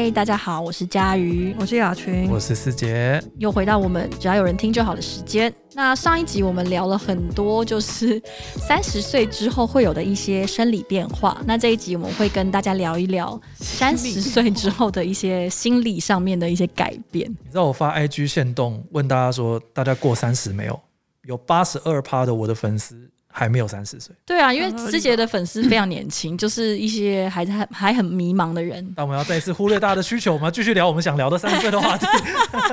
嗨，大家好，我是佳瑜，我是雅群，我是思杰，又回到我们只要有人听就好的时间。那上一集我们聊了很多，就是 三十岁之后会有的一些生理变化。那这一集我们会跟大家聊一聊三十岁之后的一些心理上面的一些改变。你知道我发 IG 限动问大家说，大家过三十没有？有八十二趴的我的粉丝。还没有三十岁，对啊，因为思杰的粉丝非常年轻，就是一些还还还很迷茫的人。那我们要再一次忽略大家的需求，我们要继续聊我们想聊的三十岁的话题。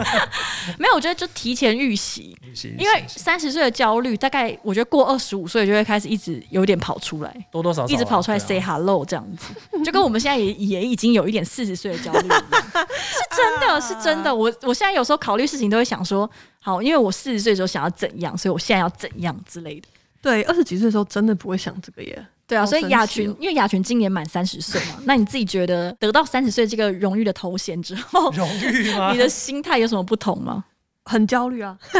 没有，我觉得就提前预习，因为三十岁的焦虑，大概我觉得过二十五岁就会开始一直有点跑出来，多多少少、啊、一直跑出来 say hello 这样子，就跟我们现在也也已经有一点四十岁的焦虑一样，是真的是真的。我我现在有时候考虑事情都会想说，好，因为我四十岁的时候想要怎样，所以我现在要怎样之类的。对，二十几岁的时候真的不会想这个耶。对啊，所以雅群，因为雅群今年满三十岁嘛，那你自己觉得得到三十岁这个荣誉的头衔之后，荣誉吗？你的心态有什么不同吗？很焦虑啊。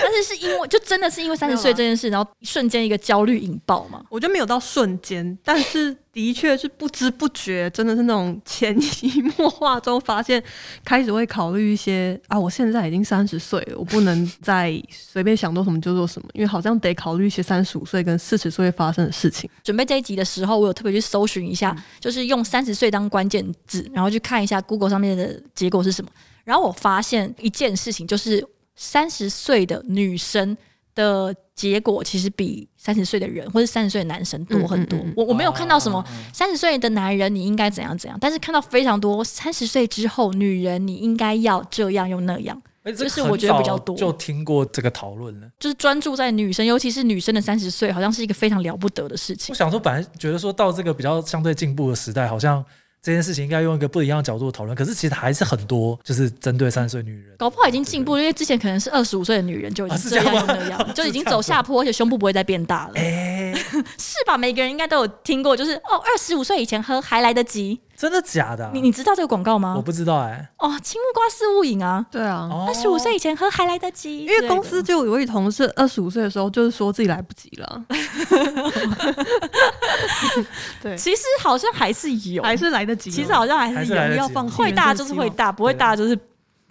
但是是因为就真的是因为三十岁这件事，然后瞬间一个焦虑引爆嘛？我觉得没有到瞬间，但是的确是不知不觉，真的是那种潜移默化中发现，开始会考虑一些啊，我现在已经三十岁了，我不能再随便想做什么就做什么，因为好像得考虑一些三十五岁跟四十岁发生的事情。准备这一集的时候，我有特别去搜寻一下，就是用三十岁当关键字，然后去看一下 Google 上面的结果是什么，然后我发现一件事情就是。三十岁的女生的结果其实比三十岁的人或者三十岁的男生多很多。嗯嗯嗯、我我没有看到什么三十岁的男人你应该怎样怎样，但是看到非常多三十岁之后女人你应该要这样又那样。这、就是我觉得比较多。就听过这个讨论了，就是专注在女生，尤其是女生的三十岁，好像是一个非常了不得的事情。我想说，本来觉得说到这个比较相对进步的时代，好像。这件事情应该用一个不一样的角度讨论，可是其实还是很多，就是针对三十岁女人，搞不好已经进步了，因为之前可能是二十五岁的女人就已经这样那样，就已经 走下坡，而且胸部不会再变大了，欸、是吧？每个人应该都有听过，就是哦，二十五岁以前喝还来得及。真的假的、啊？你你知道这个广告吗？我不知道哎、欸。哦，青木瓜是雾饮啊。对啊，二十五岁以前喝还来得及。因为公司就有一位同事二十五岁的时候就是说自己来不及了。对，其实好像还是有，还是来得及。其实好像还是有，是要放会大就是会大，不会大就是。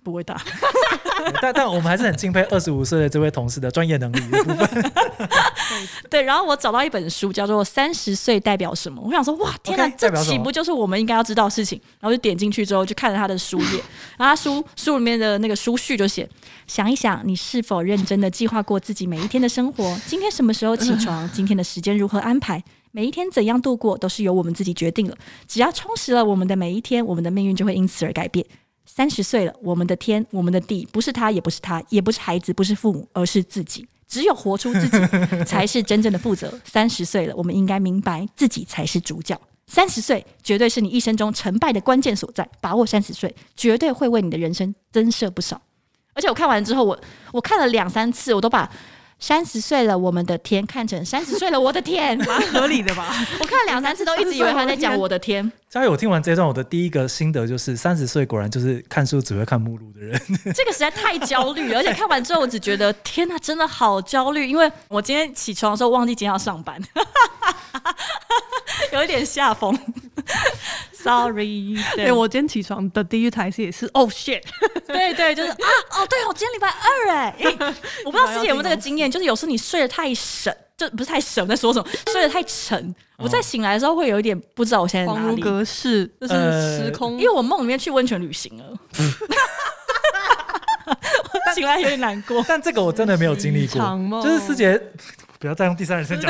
不会打，但但我们还是很敬佩二十五岁的这位同事的专业能力的部分。对，然后我找到一本书，叫做《三十岁代表什么》。我想说，哇，天哪，okay, 这岂不就是我们应该要知道的事情？然后就点进去之后，就看了他的书页。然后他书书里面的那个书序就写：想一想，你是否认真的计划过自己每一天的生活？今天什么时候起床？今天的时间如何安排？每一天怎样度过，都是由我们自己决定了。只要充实了我们的每一天，我们的命运就会因此而改变。三十岁了，我们的天，我们的地，不是他，也不是他，也不是孩子，不是父母，而是自己。只有活出自己，才是真正的负责。三十岁了，我们应该明白，自己才是主角。三十岁绝对是你一生中成败的关键所在。把握三十岁，绝对会为你的人生增色不少。而且我看完之后，我我看了两三次，我都把。三十岁了，我们的天看成三十岁了，我的天，蛮合理的吧？我看了两三次，都一直以为他在讲我的天。佳宇，我听完这段，我的第一个心得就是，三十岁果然就是看书只会看目录的人。这个实在太焦虑，而且看完之后，我只觉得天哪，真的好焦虑，因为我今天起床的时候忘记今天要上班，有一点吓疯。Sorry，对，对我今天起床的第一台词也是 Oh shit，对对，就是 啊，哦对哦，今天礼拜二哎，我不知道师姐有没有这个经验，就是有时候你睡得太深，就不是太深，在说什么，睡得太沉，我在醒来的时候会有一点不知道我现在在哪里，恍如隔世，就是时空，因为我梦里面去温泉旅行了，醒来有点难过，但这个我真的没有经历过，就是师姐，不要再用第三人称讲。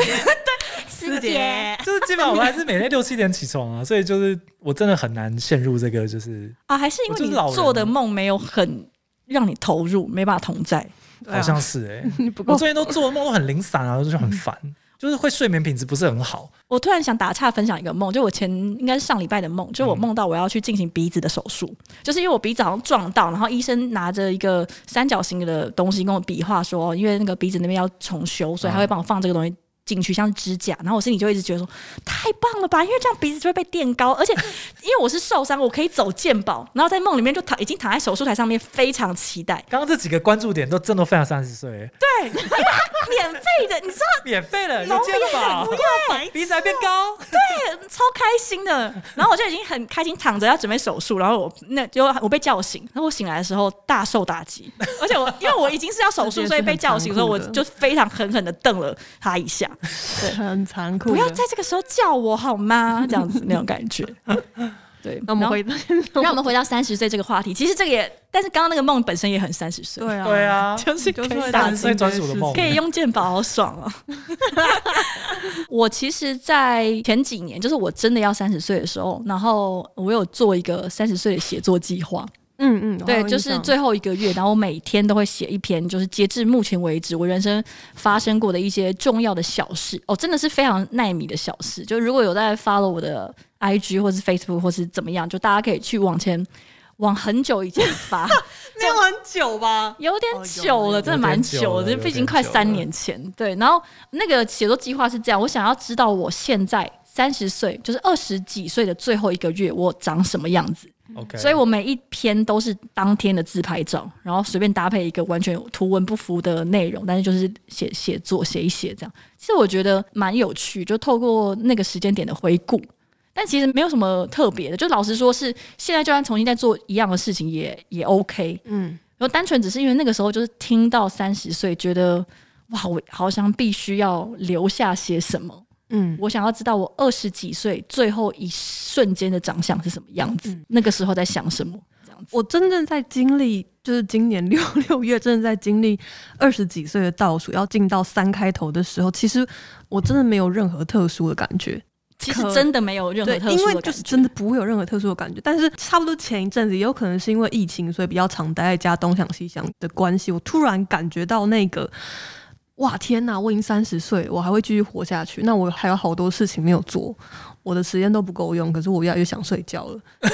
思杰，就是基本上我们还是每天六七点起床啊，所以就是我真的很难陷入这个，就是啊，还是因为你做的梦没有很让你投入，没办法同在，好像是哎、欸，我最近都做的梦都很零散啊，就很烦，就是会睡眠品质不是很好。我突然想打岔分享一个梦，就我前应该是上礼拜的梦，就我梦到我要去进行鼻子的手术，就是因为我鼻子好像撞到，然后医生拿着一个三角形的东西跟我比划说，因为那个鼻子那边要重修，所以他会帮我放这个东西。进去，像指甲，然后我心里就一直觉得说太棒了吧，因为这样鼻子就会被垫高，而且 因为我是受伤，我可以走健保，然后在梦里面就躺已经躺在手术台上面，非常期待。刚刚这几个关注点都真的非常三十岁，对，免费的，你知道，免费的，有健保，对，鼻子还变高，对，超开心的。然后我就已经很开心躺着要准备手术，然后我那就我被叫醒，然后我醒来的时候大受打击，而且我因为我已经是要手术，所以被叫醒的时候我就非常狠狠的瞪了他一下。对，很残酷。不要在这个时候叫我好吗？这样子那种感觉。对，那我们回到，让我们回到三十岁这个话题。其实这个也，但是刚刚那个梦本身也很三十岁。对啊，对啊，就是就是三十岁专属的梦，可以用健保，好爽啊！我其实，在前几年，就是我真的要三十岁的时候，然后我有做一个三十岁的写作计划。嗯嗯，对，就是最后一个月，然后我每天都会写一篇，就是截至目前为止我人生发生过的一些重要的小事哦，真的是非常耐米的小事。就如果有在 follow 我的 IG 或是 Facebook 或是怎么样，就大家可以去往前 往很久以前发，没有很久吧？有点久了，真的蛮久的，毕竟快三年前。对，然后那个写作计划是这样，我想要知道我现在三十岁，就是二十几岁的最后一个月，我长什么样子。所以我每一篇都是当天的自拍照，然后随便搭配一个完全图文不符的内容，但是就是写写作写一写这样。其实我觉得蛮有趣，就透过那个时间点的回顾，但其实没有什么特别的。就老实说，是现在就算重新再做一样的事情也也 OK。嗯，然后单纯只是因为那个时候就是听到三十岁，觉得哇，我好像必须要留下些什么。嗯，我想要知道我二十几岁最后一瞬间的长相是什么样子，嗯、那个时候在想什么？这样子，我真正在经历，就是今年六 六月，真的在经历二十几岁的倒数，要进到三开头的时候，其实我真的没有任何特殊的感觉。其实真的没有任何特殊的感觉，因为就是真的不会有任何特殊的感觉。但是差不多前一阵子，也有可能是因为疫情，所以比较常待在家，东想西想的关系，我突然感觉到那个。哇天哪！我已经三十岁，我还会继续活下去？那我还有好多事情没有做，我的时间都不够用。可是我越来越想睡觉了 的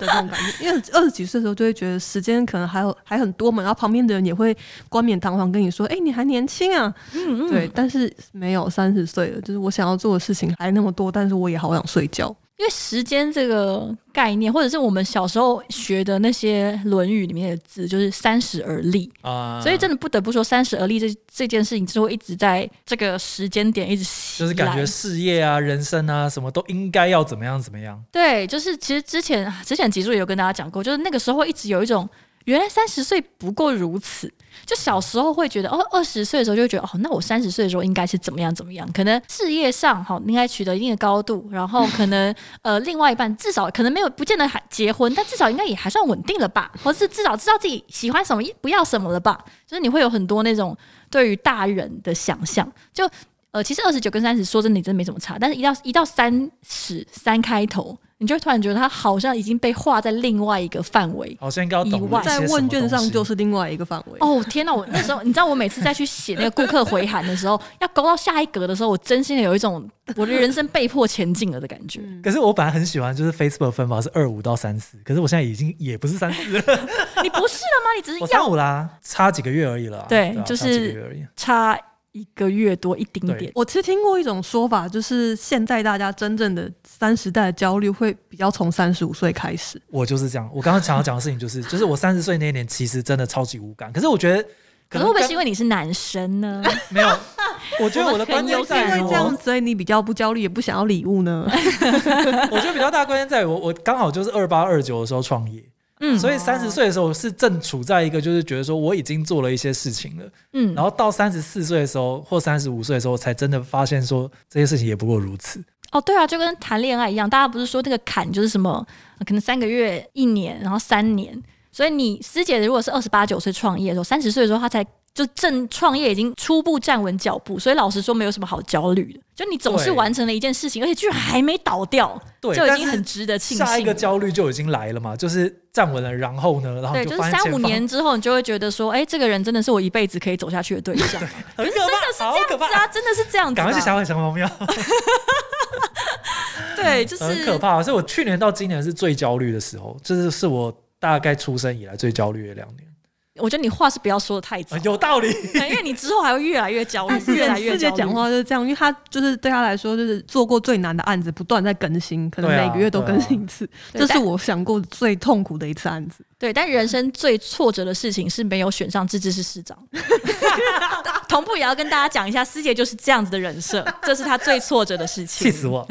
这种感觉。因为二十几岁的时候就会觉得时间可能还有还很多嘛，然后旁边的人也会冠冕堂皇跟你说：“哎、欸，你还年轻啊。嗯嗯”对，但是没有三十岁了，就是我想要做的事情还那么多，但是我也好想睡觉。因为时间这个概念，或者是我们小时候学的那些《论语》里面的字，就是“三十而立”啊，所以真的不得不说，“三十而立”这这件事情，就会一直在这个时间点一直就是感觉事业啊、人生啊，什么都应该要怎么样怎么样。对，就是其实之前之前集数也有跟大家讲过，就是那个时候会一直有一种。原来三十岁不过如此，就小时候会觉得哦，二十岁的时候就觉得哦，那我三十岁的时候应该是怎么样怎么样？可能事业上好应该取得一定的高度，然后可能 呃，另外一半至少可能没有不见得还结婚，但至少应该也还算稳定了吧，或是至少知道自己喜欢什么不要什么了吧？就是你会有很多那种对于大人的想象，就呃，其实二十九跟三十说真的，你真没什么差，但是一到一到三十三开头。你就突然觉得他好像已经被划在另外一个范围，好像应该要懂，在问卷上就是另外一个范围。哦天哪！我那时候你知道，我每次再去写那个顾客回函的时候，要勾到下一格的时候，我真心的有一种我的人生被迫前进了的感觉。可是我本来很喜欢，就是 Facebook 分法是二五到三四，可是我现在已经也不是三四了。你不是了吗？你只是要三五啦，差几个月而已了。对，就是差。一个月多一丁点。我其实听过一种说法，就是现在大家真正的三十代的焦虑会比较从三十五岁开始。我就是这样。我刚刚想要讲的事情就是，就是我三十岁那一年其实真的超级无感。可是我觉得，可能会不会是因为你是男生呢？没有，我觉得我的 关键在于这样，所以你比较不焦虑，也不想要礼物呢。我觉得比较大的关键在于我，我刚好就是二八二九的时候创业。嗯，所以三十岁的时候是正处在一个就是觉得说我已经做了一些事情了，嗯，然后到三十四岁的时候或三十五岁的时候才真的发现说这些事情也不过如此。哦，对啊，就跟谈恋爱一样，大家不是说那个坎就是什么，可能三个月、一年，然后三年。所以你师姐如果是二十八九岁创业的时候，三十岁的时候她才。就正创业已经初步站稳脚步，所以老实说没有什么好焦虑的。就你总是完成了一件事情，而且居然还没倒掉，对，就已经很值得庆幸。下一个焦虑就已经来了嘛，就是站稳了，然后呢，然后就对，就是三五年之后，你就会觉得说，哎、欸，这个人真的是我一辈子可以走下去的对象。可是真的是这样子啊，真的是这样子。赶快去想想想方妙。对，就是很可怕。所以我去年到今年是最焦虑的时候，这、就是是我大概出生以来最焦虑的两年。我觉得你话是不要说的太早，有道理，因为你之后还会越来越焦虑，越来越焦虑。讲话就是这样，因为他就是对他来说，就是做过最难的案子，不断在更新，可能每个月都更新一次，这是我想过最痛苦的一次案子。对，但人生最挫折的事情是没有选上自治市市长。同步也要跟大家讲一下，师姐就是这样子的人设，这是他最挫折的事情。气死我！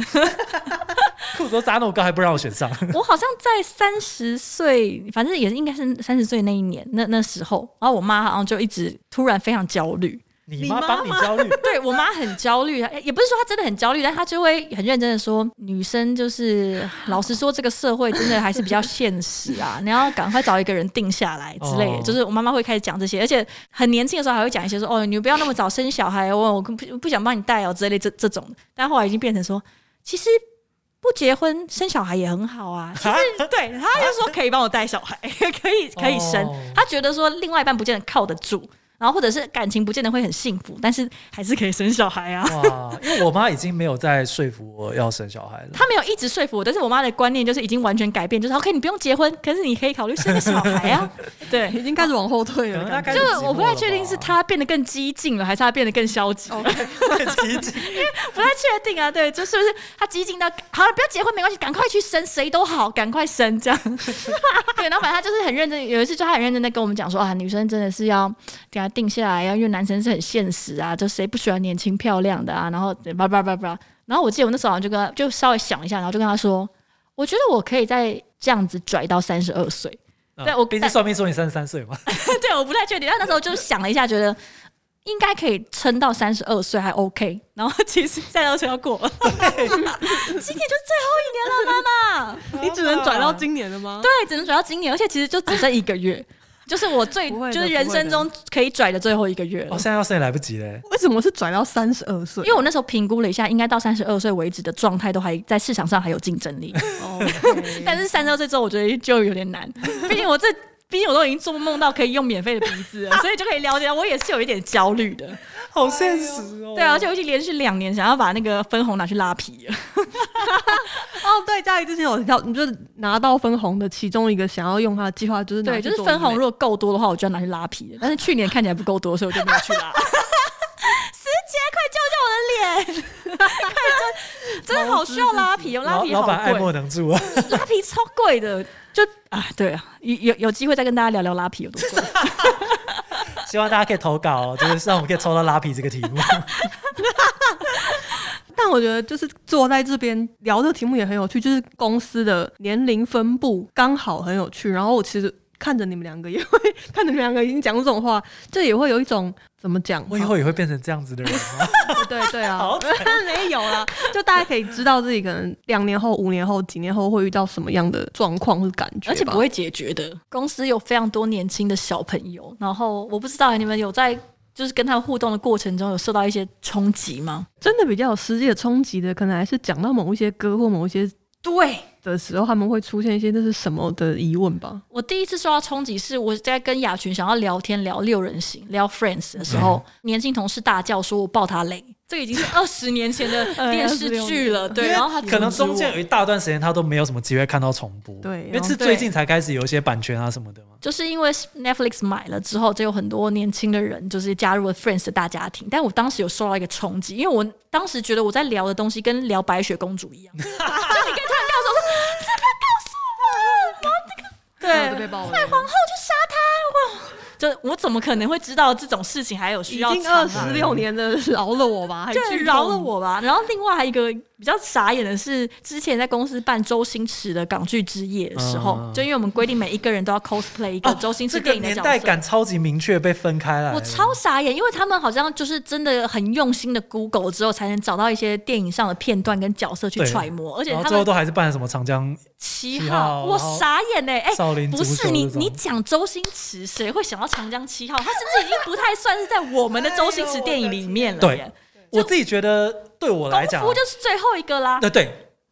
裤子都扎那么高，还不让我选上。我好像在三十岁，反正也是应该是三十岁那一年，那那时候，然后我妈好像就一直突然非常焦虑。你妈帮你焦虑？对，我妈很焦虑，也不是说她真的很焦虑，但她就会很认真的说，女生就是老实说，这个社会真的还是比较现实啊，你要赶快找一个人定下来之类的。就是我妈妈会开始讲这些，而且很年轻的时候还会讲一些说，哦，你不要那么早生小孩，我我不不想帮你带哦之类这这种。但后来已经变成说，其实不结婚生小孩也很好啊。其实对，他就说可以帮我带小孩，可以可以生。他觉得说另外一半不见得靠得住。然后或者是感情不见得会很幸福，但是还是可以生小孩啊。哇，因为我妈已经没有在说服我要生小孩了。她没有一直说服我，但是我妈的观念就是已经完全改变，就是 OK，你不用结婚，可是你可以考虑生个小孩啊。对，已经开始往后退了。了就我不太确定是她变得更激进了，还是她变得更消极。OK，激进，因为不太确定啊。对，就是不是她激进到好了，不要结婚没关系，赶快去生，谁都好，赶快生这样。对，然后反正她就是很认真，有一次就她很认真的跟我们讲说啊，女生真的是要给她定下来啊，因为男生是很现实啊，就谁不喜欢年轻漂亮的啊？然后叭叭叭叭，然后我记得我那时候好像就跟他就稍微想一下，然后就跟他说，我觉得我可以再这样子拽到三十二岁。啊、对我毕竟算命说你三十三岁嘛。对，我不太确定。但那时候就想了一下，觉得应该可以撑到三十二岁还 OK。然后其实三十二岁要过了，今年就是最后一年了，妈妈。你只能拽到今年了吗？对，只能拽到今年，而且其实就只剩一个月。就是我最就是人生中可以拽的最后一个月了。哦，现在要生也来不及嘞。为什么是拽到三十二岁？因为我那时候评估了一下，应该到三十二岁为止的状态都还在市场上还有竞争力。哦 但是三十二岁之后，我觉得就有点难。毕竟我这，毕竟我都已经做梦到可以用免费的鼻子了，所以就可以了解到我也是有一点焦虑的。好现实哦。对啊，而且我已经连续两年想要把那个分红拿去拉皮了。哦，对，家里之前有提到，你就是拿到分红的其中一个想要用它的计划，就是对，就是分红如果够多的话，我就要拿去拉皮了。但是去年看起来不够多，所以我就没有去拉。师姐，快救救我的脸！真 真的好需要拉皮哦，拉皮好贵。老板爱莫能助啊，拉皮超贵的。就啊，对啊，有有有机会再跟大家聊聊拉皮有多贵。希望大家可以投稿哦，就是让我们可以抽到拉皮这个题目。但我觉得就是坐在这边聊这个题目也很有趣，就是公司的年龄分布刚好很有趣。然后我其实看着你们两个也会看着你们两个已经讲这种话，这也会有一种怎么讲？我以后也会变成这样子的人吗？对对啊，没 有啦，就大家可以知道自己可能两年后、五年后、几年后会遇到什么样的状况或感觉，而且不会解决的。公司有非常多年轻的小朋友，然后我不知道你们有在。就是跟他们互动的过程中，有受到一些冲击吗？真的比较有实际的冲击的，可能还是讲到某一些歌或某一些对的时候，他们会出现一些这是什么的疑问吧。我第一次受到冲击是我在跟雅群想要聊天聊六人行聊 Friends 的时候，嗯、年轻同事大叫说我爆他雷。这个已经是二十年前的 电视剧了，对，然后他可能中间有一大段时间他都没有什么机会看到重播，对，因为是最近才开始有一些版权啊什么的嘛。就是因为 Netflix 买了之后，就有很多年轻的人就是加入了 Friends 的大家庭。但我当时有受到一个冲击，因为我当时觉得我在聊的东西跟聊白雪公主一样，突然告诉我说，这个告诉我，然后这个对，坏皇后去杀他，哇！就我怎么可能会知道这种事情？还有需要二十六年的饶了我吧，就饶了我吧。然后另外还有一个比较傻眼的是，之前在公司办周星驰的港剧之夜的时候，嗯、就因为我们规定每一个人都要 cosplay 一个周星驰电影的年代感超级明确被分开了。我超傻眼，因为他们好像就是真的很用心的 Google 之后，才能找到一些电影上的片段跟角色去揣摩，而且他们最后都还是办什么长江七号，我傻眼呢、欸。哎、欸，不是你你讲周星驰，谁会想到长江七号？它甚至已经不太算是在我们的周星驰电影里面了。对，我自己觉得，对我来讲，功夫就是最后一个啦。对对，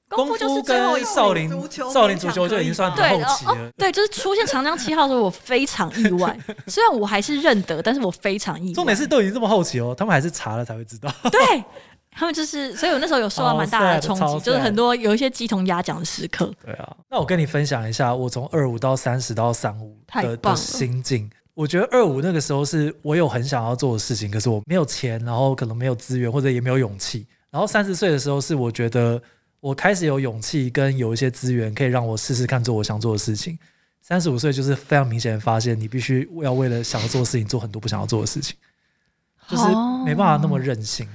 功夫就是最后一个。少林少林足球就已经算很后期了。对，就是出现长江七号的时候，我非常意外。虽然我还是认得，但是我非常意外。重点是都已经这么后期哦，他们还是查了才会知道。对。他们就是，所以我那时候有受到蛮大的冲击，oh, 就是很多有一些鸡同鸭讲的时刻。对啊，那我跟你分享一下，我从二五到三十到三五的的心境。我觉得二五那个时候是我有很想要做的事情，可是我没有钱，然后可能没有资源，或者也没有勇气。然后三十岁的时候是我觉得我开始有勇气跟有一些资源，可以让我试试看做我想做的事情。三十五岁就是非常明显的发现，你必须要为了想要做的事情做很多不想要做的事情，就是没办法那么任性。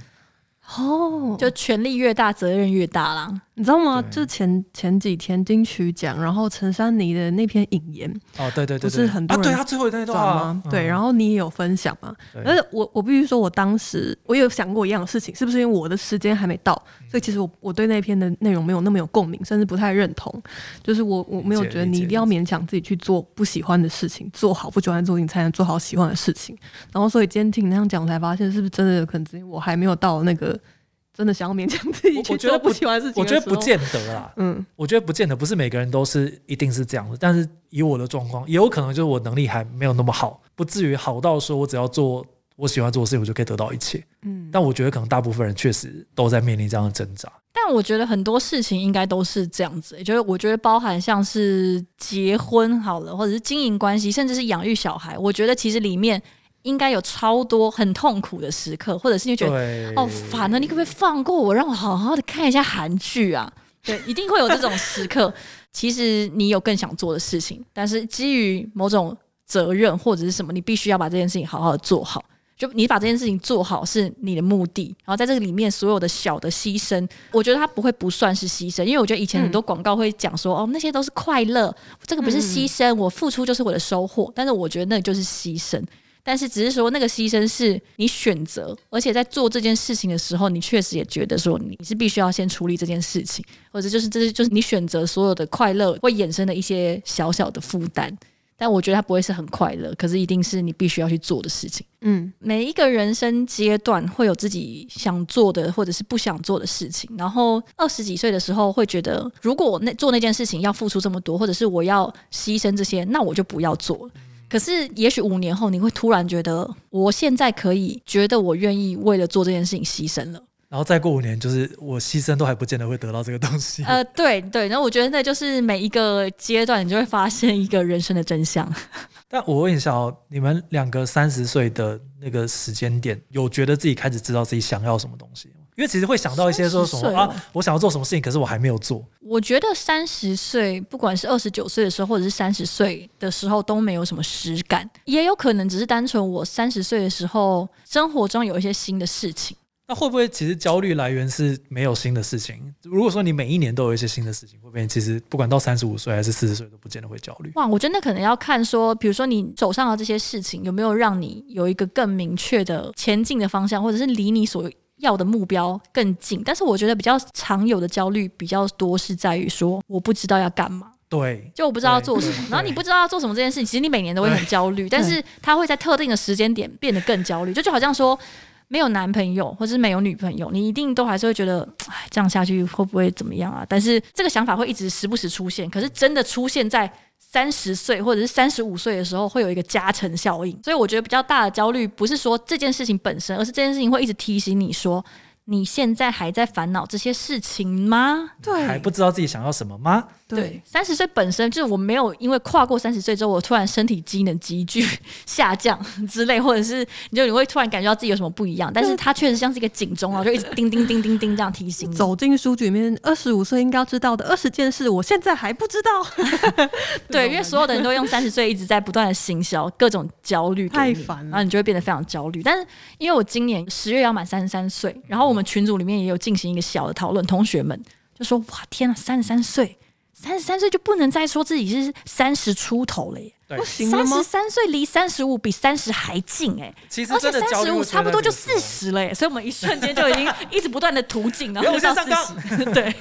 就权力越大，责任越大啦。你知道吗？就前前几天金曲奖，然后陈珊妮的那篇引言，哦，对对对，不是很多人啊，对他最后那段吗？对，然后你也有分享嘛？而且我我必须说，我当时我有想过一样的事情，是不是因为我的时间还没到，所以其实我我对那篇的内容没有那么有共鸣，甚至不太认同。就是我我没有觉得你一定要勉强自己去做不喜欢的事情，做好不喜欢的事情才能做好喜欢的事情。然后所以今天听你那样讲，才发现是不是真的有可能我还没有到那个。真的想要勉强自己去做不喜欢的事情，我觉得不见得啦。嗯，我觉得不见得，不是每个人都是一定是这样的。但是以我的状况，也有可能就是我能力还没有那么好，不至于好到说我只要做我喜欢做的事情，我就可以得到一切。嗯，但我觉得可能大部分人确实都在面临这样的挣扎。但我觉得很多事情应该都是这样子，也就是我觉得包含像是结婚好了，或者是经营关系，甚至是养育小孩，我觉得其实里面。应该有超多很痛苦的时刻，或者是你觉得哦烦了，你可不可以放过我，让我好好的看一下韩剧啊？对，一定会有这种时刻。其实你有更想做的事情，但是基于某种责任或者是什么，你必须要把这件事情好好的做好。就你把这件事情做好是你的目的，然后在这个里面所有的小的牺牲，我觉得它不会不算是牺牲，因为我觉得以前很多广告会讲说、嗯、哦那些都是快乐，这个不是牺牲，我付出就是我的收获。但是我觉得那就是牺牲。但是只是说那个牺牲是你选择，而且在做这件事情的时候，你确实也觉得说你是必须要先处理这件事情，或者就是这是就是你选择所有的快乐会衍生的一些小小的负担。但我觉得它不会是很快乐，可是一定是你必须要去做的事情。嗯，每一个人生阶段会有自己想做的或者是不想做的事情。然后二十几岁的时候会觉得，如果我那做那件事情要付出这么多，或者是我要牺牲这些，那我就不要做了。可是，也许五年后你会突然觉得，我现在可以觉得我愿意为了做这件事情牺牲了。然后再过五年，就是我牺牲都还不见得会得到这个东西。呃，对对。然后我觉得那就是每一个阶段，你就会发现一个人生的真相。但我问一下哦，你们两个三十岁的那个时间点，有觉得自己开始知道自己想要什么东西吗？因为其实会想到一些说什么啊，我想要做什么事情，可是我还没有做。我觉得三十岁，不管是二十九岁的时候，或者是三十岁的时候，都没有什么实感。也有可能只是单纯我三十岁的时候，生活中有一些新的事情。那会不会其实焦虑来源是没有新的事情？如果说你每一年都有一些新的事情，会不会其实不管到三十五岁还是四十岁都不见得会焦虑？哇，我觉得那可能要看说，比如说你手上的这些事情有没有让你有一个更明确的前进的方向，或者是离你所要的目标更近，但是我觉得比较常有的焦虑比较多是在于说我不知道要干嘛，对，就我不知道要做什么，然后你不知道要做什么这件事情，其实你每年都会很焦虑，但是它会在特定的时间点变得更焦虑，就就好像说没有男朋友或者是没有女朋友，你一定都还是会觉得哎，这样下去会不会怎么样啊？但是这个想法会一直时不时出现，可是真的出现在。三十岁或者是三十五岁的时候，会有一个加成效应，所以我觉得比较大的焦虑不是说这件事情本身，而是这件事情会一直提醒你说。你现在还在烦恼这些事情吗？对，还不知道自己想要什么吗？对，三十岁本身就是我没有因为跨过三十岁之后，我突然身体机能急剧 下降 之类，或者是你就你会突然感觉到自己有什么不一样，但是它确实像是一个警钟啊，就一直叮叮叮叮叮这样提醒你。走进书局里面，二十五岁应该要知道的二十件事，我现在还不知道。对，因为所有的人都用三十岁一直在不断的行销各种焦虑，太烦了，然后你就会变得非常焦虑。但是因为我今年十月要满三十三岁，然后我们。群组里面也有进行一个小的讨论，同学们就说：“哇，天啊，三十三岁，三十三岁就不能再说自己是三十出头了耶？不行吗？三十三岁离三十五比三十还近哎，其实真的，而且三十五差不多就四十了耶，所以我们一瞬间就已经一直不断的途径，然后就到四十，对，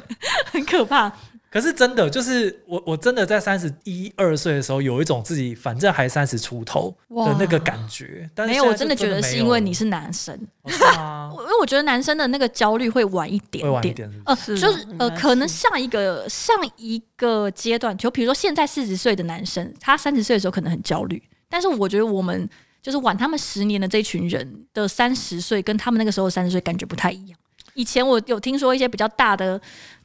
很可怕。”可是真的，就是我，我真的在三十一二岁的时候，有一种自己反正还三十出头的那个感觉。但是没有，我真的觉得是因为你是男生，因为 我觉得男生的那个焦虑会晚一点点，晚一点呃，就是呃，可能上一个上一个阶段，就比如说现在四十岁的男生，他三十岁的时候可能很焦虑，但是我觉得我们就是晚他们十年的这群人的三十岁，跟他们那个时候三十岁感觉不太一样。以前我有听说一些比较大的。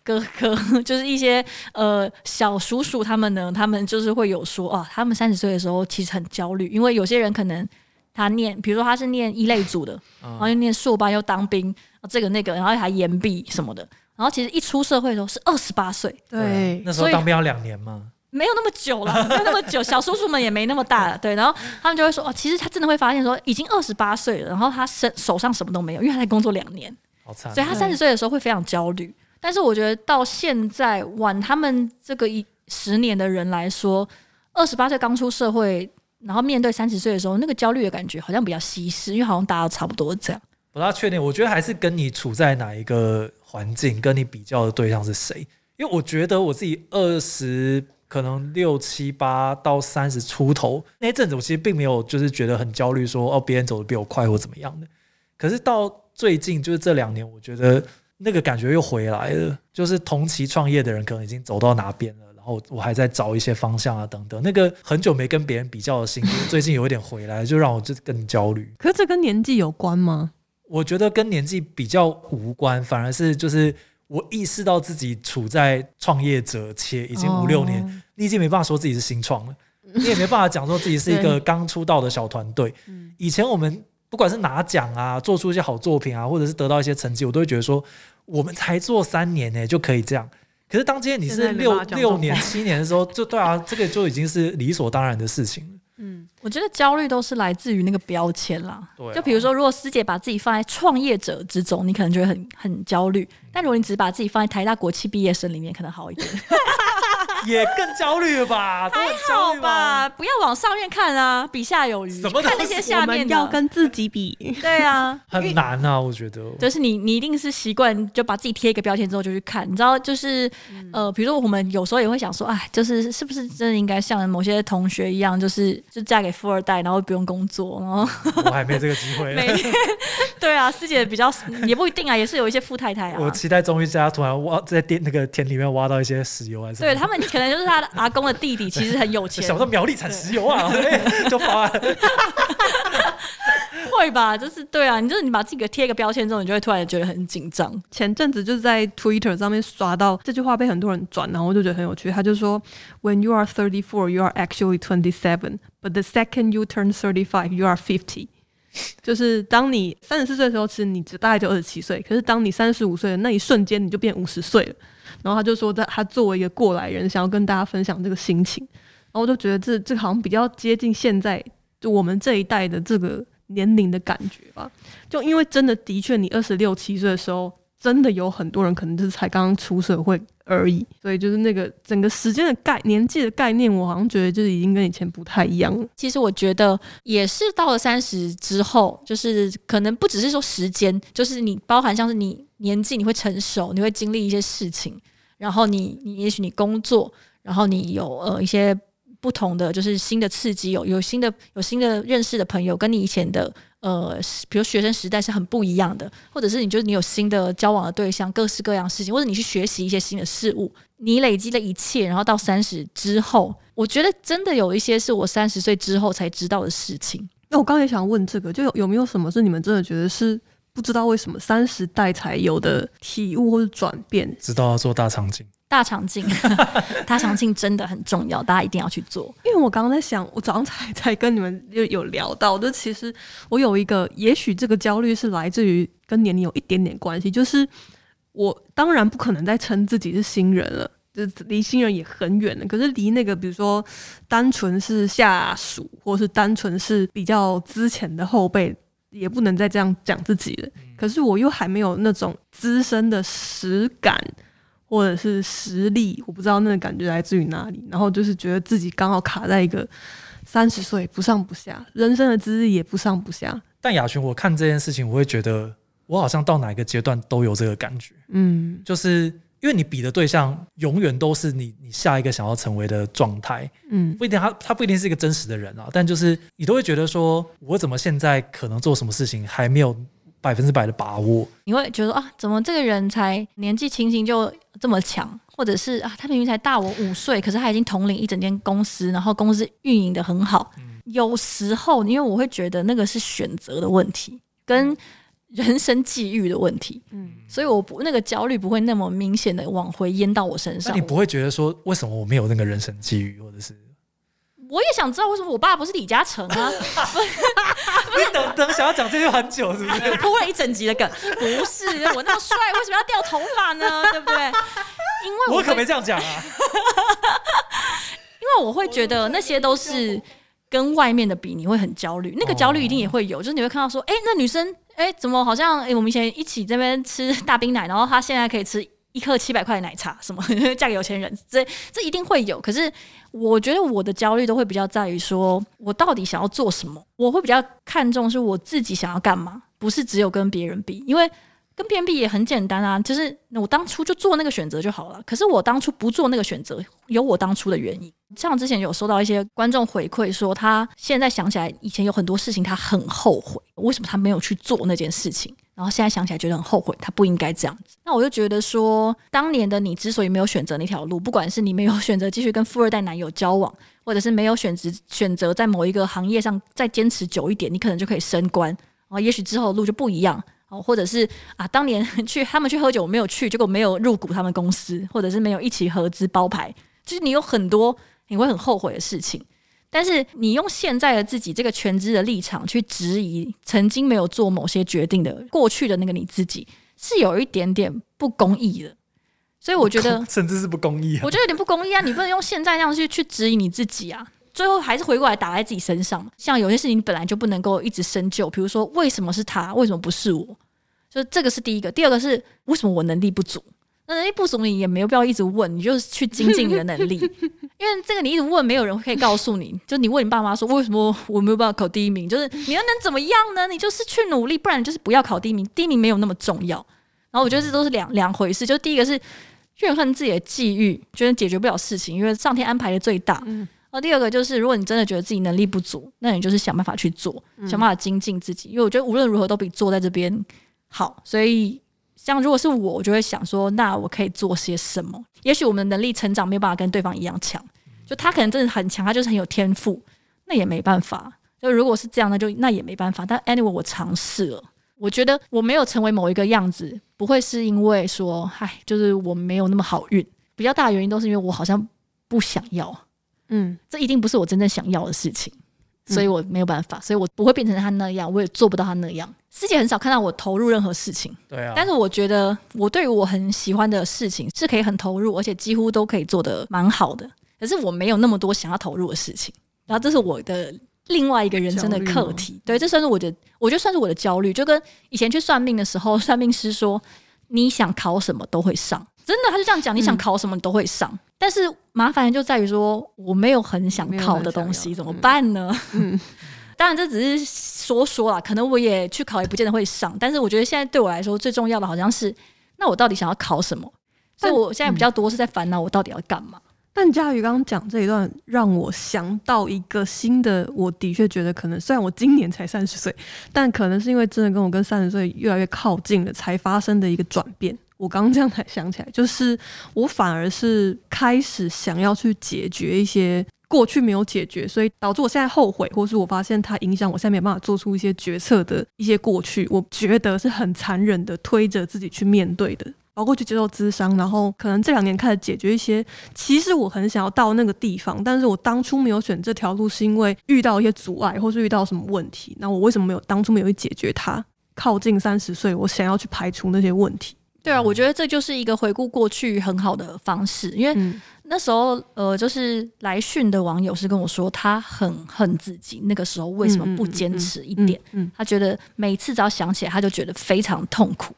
哥哥，就是一些呃小叔叔，他们呢，他们就是会有说啊，他们三十岁的时候其实很焦虑，因为有些人可能他念，比如说他是念一类组的，嗯、然后又念硕班又当兵，这个那个，然后还延毕什么的，然后其实一出社会的时候是二十八岁，对，那时候当兵要两年嘛，没有那么久了，没有那么久，小叔叔们也没那么大了，对，然后他们就会说哦，其实他真的会发现说已经二十八岁了，然后他身手上什么都没有，因为他在工作两年，好惨，所以他三十岁的时候会非常焦虑。但是我觉得到现在晚他们这个一十年的人来说，二十八岁刚出社会，然后面对三十岁的时候，那个焦虑的感觉好像比较稀释，因为好像大家都差不多这样。不大确定，我觉得还是跟你处在哪一个环境，跟你比较的对象是谁。因为我觉得我自己二十可能六七八到三十出头那一阵子，我其实并没有就是觉得很焦虑，说哦别人走得比我快或怎么样的。可是到最近就是这两年，我觉得。那个感觉又回来了，就是同期创业的人可能已经走到哪边了，然后我还在找一些方向啊等等。那个很久没跟别人比较的心，最近有一点回来，就让我就更焦虑。可是这跟年纪有关吗？我觉得跟年纪比较无关，反而是就是我意识到自己处在创业者且已经五六年，哦、你已经没办法说自己是新创了，你也没办法讲说自己是一个刚出道的小团队。以前我们。不管是拿奖啊，做出一些好作品啊，或者是得到一些成绩，我都会觉得说，我们才做三年呢、欸，就可以这样。可是当今天你是六六年、七年的时候，就对啊，这个就已经是理所当然的事情。嗯，我觉得焦虑都是来自于那个标签啦。对、啊，就比如说，如果师姐把自己放在创业者之中，你可能就会很很焦虑；但如果你只把自己放在台大国企毕业生里面，可能好一点。也更焦虑了吧？还好吧，不要往上面看啊，比下有余。看那些下面要跟自己比，对啊，很难啊，我觉得。就是你，你一定是习惯就把自己贴一个标签之后就去看，你知道，就是呃，比如说我们有时候也会想说，哎，就是是不是真的应该像某些同学一样，就是就嫁给富二代，然后不用工作，然后 我还没这个机会。每天对啊，师姐比较也不一定啊，也是有一些富太太啊。我期待终于在突然挖在田那个田里面挖到一些石油还是？对他们。可能就是他的阿公的弟弟，其实很有钱。想到苗栗产石油啊，就发了。会吧？就是对啊，你就是你把自己给贴一个标签之后，你就会突然觉得很紧张。前阵子就是在 Twitter 上面刷到这句话，被很多人转，然后我就觉得很有趣。他就说：“When you are thirty four, you are actually twenty seven, but the second you turn thirty five, you are fifty。”就是当你三十四岁的时候，其实你只大概就二十七岁；可是当你三十五岁的那一瞬间，你就变五十岁了。然后他就说，他他作为一个过来人，想要跟大家分享这个心情。然后我就觉得这这好像比较接近现在就我们这一代的这个年龄的感觉吧。就因为真的的确，你二十六七岁的时候，真的有很多人可能就是才刚刚出社会而已。所以就是那个整个时间的概年纪的概念，我好像觉得就是已经跟以前不太一样了。其实我觉得也是到了三十之后，就是可能不只是说时间，就是你包含像是你。年纪你会成熟，你会经历一些事情，然后你你也许你工作，然后你有呃一些不同的就是新的刺激，有有新的有新的认识的朋友，跟你以前的呃比如学生时代是很不一样的，或者是你觉得你有新的交往的对象，各式各样事情，或者你去学习一些新的事物，你累积了一切，然后到三十之后，我觉得真的有一些是我三十岁之后才知道的事情。那我刚才也想问这个，就有有没有什么是你们真的觉得是？不知道为什么三十代才有的体悟或者转变，知道要做大肠镜，大肠镜，大肠镜真的很重要，大家一定要去做。因为我刚刚在想，我早上才才跟你们 有有聊到，就其实我有一个，也许这个焦虑是来自于跟年龄有一点点关系，就是我当然不可能再称自己是新人了，就离新人也很远了。可是离那个，比如说单纯是下属，或是单纯是比较之前的后辈。也不能再这样讲自己了，可是我又还没有那种资深的实感或者是实力，我不知道那个感觉来自于哪里。然后就是觉得自己刚好卡在一个三十岁不上不下，人生的资历也不上不下。但雅群，我看这件事情，我会觉得我好像到哪一个阶段都有这个感觉，嗯，就是。因为你比的对象永远都是你，你下一个想要成为的状态，嗯，不一定他他不一定是一个真实的人啊，但就是你都会觉得说，我怎么现在可能做什么事情还没有百分之百的把握？你会觉得啊，怎么这个人才年纪轻轻就这么强，或者是啊，他明明才大我五岁，可是他已经统领一整间公司，然后公司运营的很好。嗯，有时候因为我会觉得那个是选择的问题，跟。人生际遇的问题。嗯，所以我不那个焦虑不会那么明显的往回淹到我身上。那你不会觉得说，为什么我没有那个人生际遇，或者是？我也想知道为什么我爸不是李嘉诚啊？你等等，想要讲这句很久是不是？铺了一整集的梗，不是我那么帅，为什么要掉头发呢？对不对？因为我，我可没这样讲啊。因为我会觉得那些都是跟外面的比，你会很焦虑。那个焦虑一定也会有，就是你会看到说，哎，那女生，哎，怎么好像，哎，我们以前一起这边吃大冰奶，然后他现在可以吃。一颗七百块的奶茶，什么 嫁给有钱人，这这一定会有。可是我觉得我的焦虑都会比较在于说，我到底想要做什么？我会比较看重是我自己想要干嘛，不是只有跟别人比。因为跟别人比也很简单啊，就是我当初就做那个选择就好了。可是我当初不做那个选择，有我当初的原因。像之前有收到一些观众回馈说，他现在想起来以前有很多事情他很后悔，为什么他没有去做那件事情？然后现在想起来觉得很后悔，他不应该这样子。那我就觉得说，当年的你之所以没有选择那条路，不管是你没有 选择继续跟富二代男友交往，或者是没有选择选择在某一个行业上再坚持久一点，你可能就可以升官。然后也许之后的路就不一样。哦，或者是啊，当年 去他们去喝酒，我没有去，结果没有入股他们公司，或者是没有一起合资包牌，就是你有很多你会很后悔的事情。但是你用现在的自己这个全知的立场去质疑曾经没有做某些决定的过去的那个你自己，是有一点点不公义的。所以我觉得，甚至是不公义啊。我觉得有点不公义啊！你不能用现在那样去去质疑你自己啊！最后还是回过来打在自己身上。像有些事情你本来就不能够一直深究，比如说为什么是他，为什么不是我？就这个是第一个。第二个是为什么我能力不足？那能力不足你也没有必要一直问，你就去精进你的能力。因为这个你一直问，没有人可以告诉你。就你问你爸妈说，为什么我没有办法考第一名？就是你又能怎么样呢？你就是去努力，不然就是不要考第一名。第一名没有那么重要。然后我觉得这都是两两回事。就第一个是怨恨自己的际遇，觉得解决不了事情，因为上天安排的最大。然后第二个就是，如果你真的觉得自己能力不足，那你就是想办法去做，想办法精进自己。因为我觉得无论如何都比坐在这边好。所以。像如果是我，我就会想说，那我可以做些什么？也许我们的能力成长没有办法跟对方一样强，就他可能真的很强，他就是很有天赋，那也没办法。就如果是这样，那就那也没办法。但 anyway，我尝试了，我觉得我没有成为某一个样子，不会是因为说，嗨，就是我没有那么好运。比较大的原因都是因为我好像不想要，嗯，这一定不是我真正想要的事情。所以我没有办法，所以我不会变成他那样，我也做不到他那样。师姐很少看到我投入任何事情，对啊。但是我觉得我对于我很喜欢的事情是可以很投入，而且几乎都可以做得蛮好的。可是我没有那么多想要投入的事情，然后这是我的另外一个人生的课题。对，这算是我的，我觉得算是我的焦虑。就跟以前去算命的时候，算命师说你想考什么都会上，真的，他就这样讲，你想考什么你都会上。嗯但是麻烦就在于说，我没有很想考的东西，怎么办呢？嗯，当然这只是说说啦，可能我也去考，也不见得会上。但是我觉得现在对我来说最重要的，好像是那我到底想要考什么？所以我现在比较多是在烦恼我到底要干嘛。但佳瑜刚刚讲这一段，让我想到一个新的，我的确觉得可能，虽然我今年才三十岁，但可能是因为真的跟我跟三十岁越来越靠近了，才发生的一个转变。我刚刚这样才想起来，就是我反而是开始想要去解决一些过去没有解决，所以导致我现在后悔，或是我发现它影响我现在没办法做出一些决策的一些过去，我觉得是很残忍的，推着自己去面对的，包括去接受咨商，然后可能这两年开始解决一些，其实我很想要到那个地方，但是我当初没有选这条路，是因为遇到一些阻碍，或是遇到什么问题，那我为什么没有当初没有去解决它？靠近三十岁，我想要去排除那些问题。对啊，我觉得这就是一个回顾过去很好的方式，因为那时候呃，就是来讯的网友是跟我说，他很恨自己那个时候为什么不坚持一点，他觉得每次只要想起来，他就觉得非常痛苦。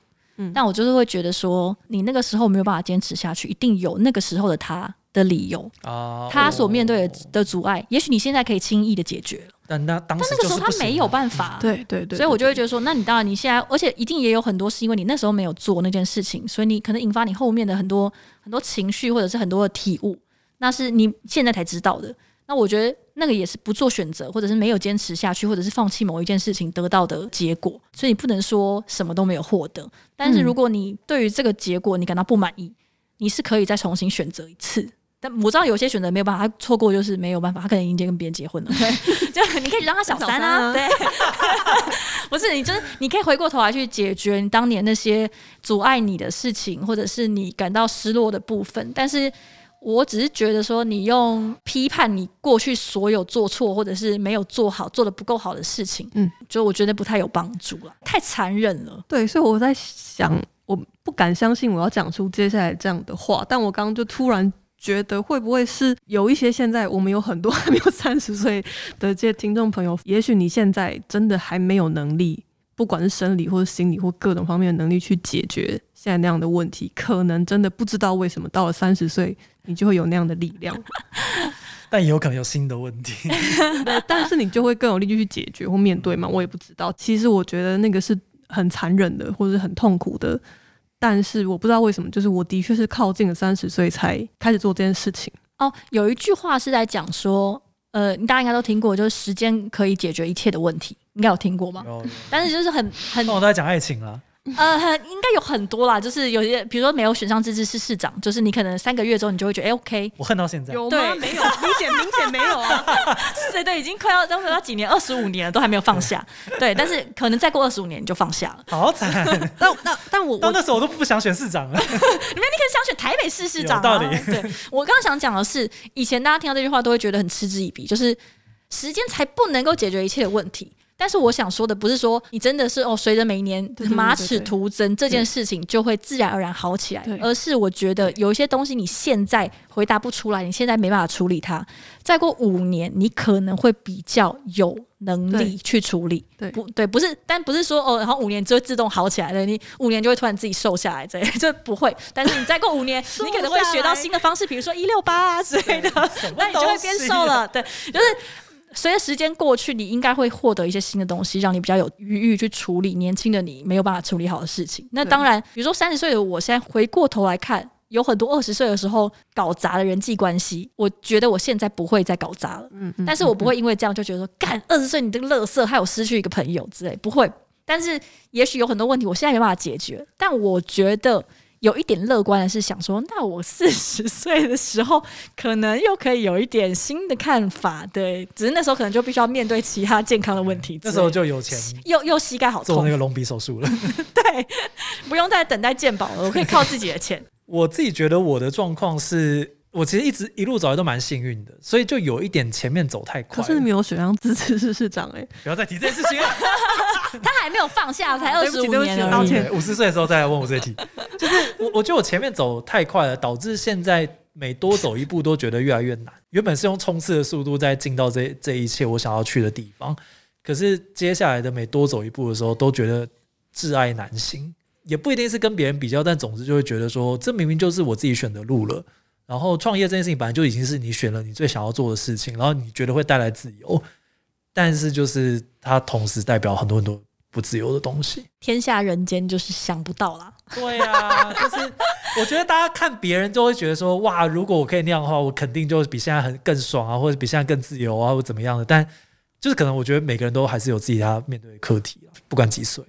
但我就是会觉得说，你那个时候没有办法坚持下去，一定有那个时候的他的理由啊，他所面对的的阻碍，也许你现在可以轻易的解决了。但那当时但那个时候他没有办法，对对对，所以我就会觉得说，那你当然你现在，而且一定也有很多是因为你那时候没有做那件事情，所以你可能引发你后面的很多很多情绪或者是很多的体悟，那是你现在才知道的。那我觉得那个也是不做选择，或者是没有坚持下去，或者是放弃某一件事情得到的结果。所以你不能说什么都没有获得，但是如果你对于这个结果你感到不满意，你是可以再重新选择一次。但我知道有些选择没有办法，他错过就是没有办法，他可能已经跟别人结婚了。对，就你可以让他小三啊，三啊 对，不是你就是你可以回过头来去解决你当年那些阻碍你的事情，或者是你感到失落的部分。但是我只是觉得说，你用批判你过去所有做错或者是没有做好、做的不够好的事情，嗯，就我觉得不太有帮助了，太残忍了。对，所以我在想，我不敢相信我要讲出接下来这样的话，但我刚刚就突然。觉得会不会是有一些现在我们有很多还没有 三十岁的这些听众朋友，也许你现在真的还没有能力，不管是生理或者心理或各种方面的能力去解决现在那样的问题，可能真的不知道为什么到了三十岁你就会有那样的力量，但也有可能有新的问题，但是你就会更有力气去解决或面对嘛？我也不知道。其实我觉得那个是很残忍的，或者是很痛苦的。但是我不知道为什么，就是我的确是靠近了三十岁才开始做这件事情。哦，有一句话是在讲说，呃，大家应该都听过，就是时间可以解决一切的问题，应该有听过吗？有。但是就是很很，那我都在讲爱情了。呃，应该有很多啦，就是有些，比如说没有选上这次市市长，就是你可能三个月之后，你就会觉得，哎，OK。我恨到现在。有吗？没有，明显明显没有啊。对对，已经快要都快要几年，二十五年了，都还没有放下。对，但是可能再过二十五年你就放下了。好惨。那那但我到那时候我都不想选市长了。你们你可以想选台北市市长啊。道理。对，我刚刚想讲的是，以前大家听到这句话都会觉得很嗤之以鼻，就是时间才不能够解决一切的问题。但是我想说的不是说你真的是哦，随着每一年马齿徒增这件事情就会自然而然好起来，而是我觉得有一些东西你现在回答不出来，你现在没办法处理它，再过五年你可能会比较有能力去处理。对，不对，不是，但不是说哦，然后五年就会自动好起来了，你五年就会突然自己瘦下来，这 这不会。但是你再过五年，你可能会学到新的方式，比如说一六八啊之类的，那你就会变瘦了。对，就是。随着时间过去，你应该会获得一些新的东西，让你比较有余裕去处理年轻的你没有办法处理好的事情。那当然，比如说三十岁的我，现在回过头来看，有很多二十岁的时候搞砸的人际关系，我觉得我现在不会再搞砸了。嗯，但是我不会因为这样就觉得说，干二十岁你这个乐色，害我失去一个朋友之类，不会。但是也许有很多问题我现在没办法解决，但我觉得。有一点乐观的是想说，那我四十 岁的时候，可能又可以有一点新的看法。对，只是那时候可能就必须要面对其他健康的问题。那时候就有钱，又又膝盖好痛，做那个隆鼻手术了。对，不用再等待健保了，我可以靠自己的钱。我自己觉得我的状况是。我其实一直一路走来都蛮幸运的，所以就有一点前面走太快。可是你没有选上支持市市长哎、欸，不要再提这件事情了。他还没有放下，才二十五年了。道歉。五十岁的时候再来问我这题，就是我我觉得我前面走太快了，导致现在每多走一步都觉得越来越难。原本是用冲刺的速度在进到这这一切我想要去的地方，可是接下来的每多走一步的时候，都觉得挚爱难行。也不一定是跟别人比较，但总之就会觉得说，这明明就是我自己选的路了。然后创业这件事情本来就已经是你选了你最想要做的事情，然后你觉得会带来自由，但是就是它同时代表很多很多不自由的东西。天下人间就是想不到啦。对啊，就是我觉得大家看别人就会觉得说，哇，如果我可以那样的话，我肯定就比现在很更爽啊，或者比现在更自由啊，或怎么样的。但就是可能我觉得每个人都还是有自己他面对的课题啊，不管几岁。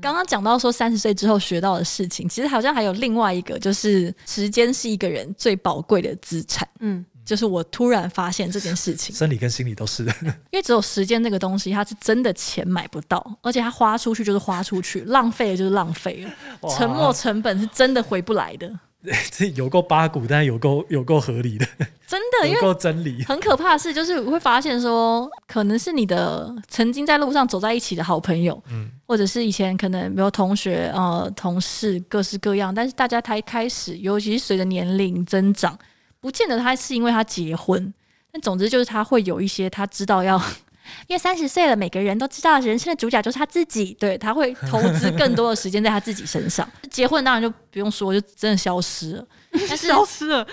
刚刚讲到说三十岁之后学到的事情，其实好像还有另外一个，就是时间是一个人最宝贵的资产。嗯，就是我突然发现这件事情，生理跟心理都是的。因为只有时间这个东西，它是真的钱买不到，而且它花出去就是花出去，浪费了就是浪费了，沉没成本是真的回不来的。这有够八股，但是有够有够合理的，真的，有够真理。很可怕的是，就是会发现说，可能是你的曾经在路上走在一起的好朋友，嗯，或者是以前可能比如同学、呃同事，各式各样。但是大家才开始，尤其是随着年龄增长，不见得他是因为他结婚，但总之就是他会有一些他知道要。因为三十岁了，每个人都知道人生的主角就是他自己，对，他会投资更多的时间在他自己身上。结婚当然就不用说，就真的消失了。但是消失了，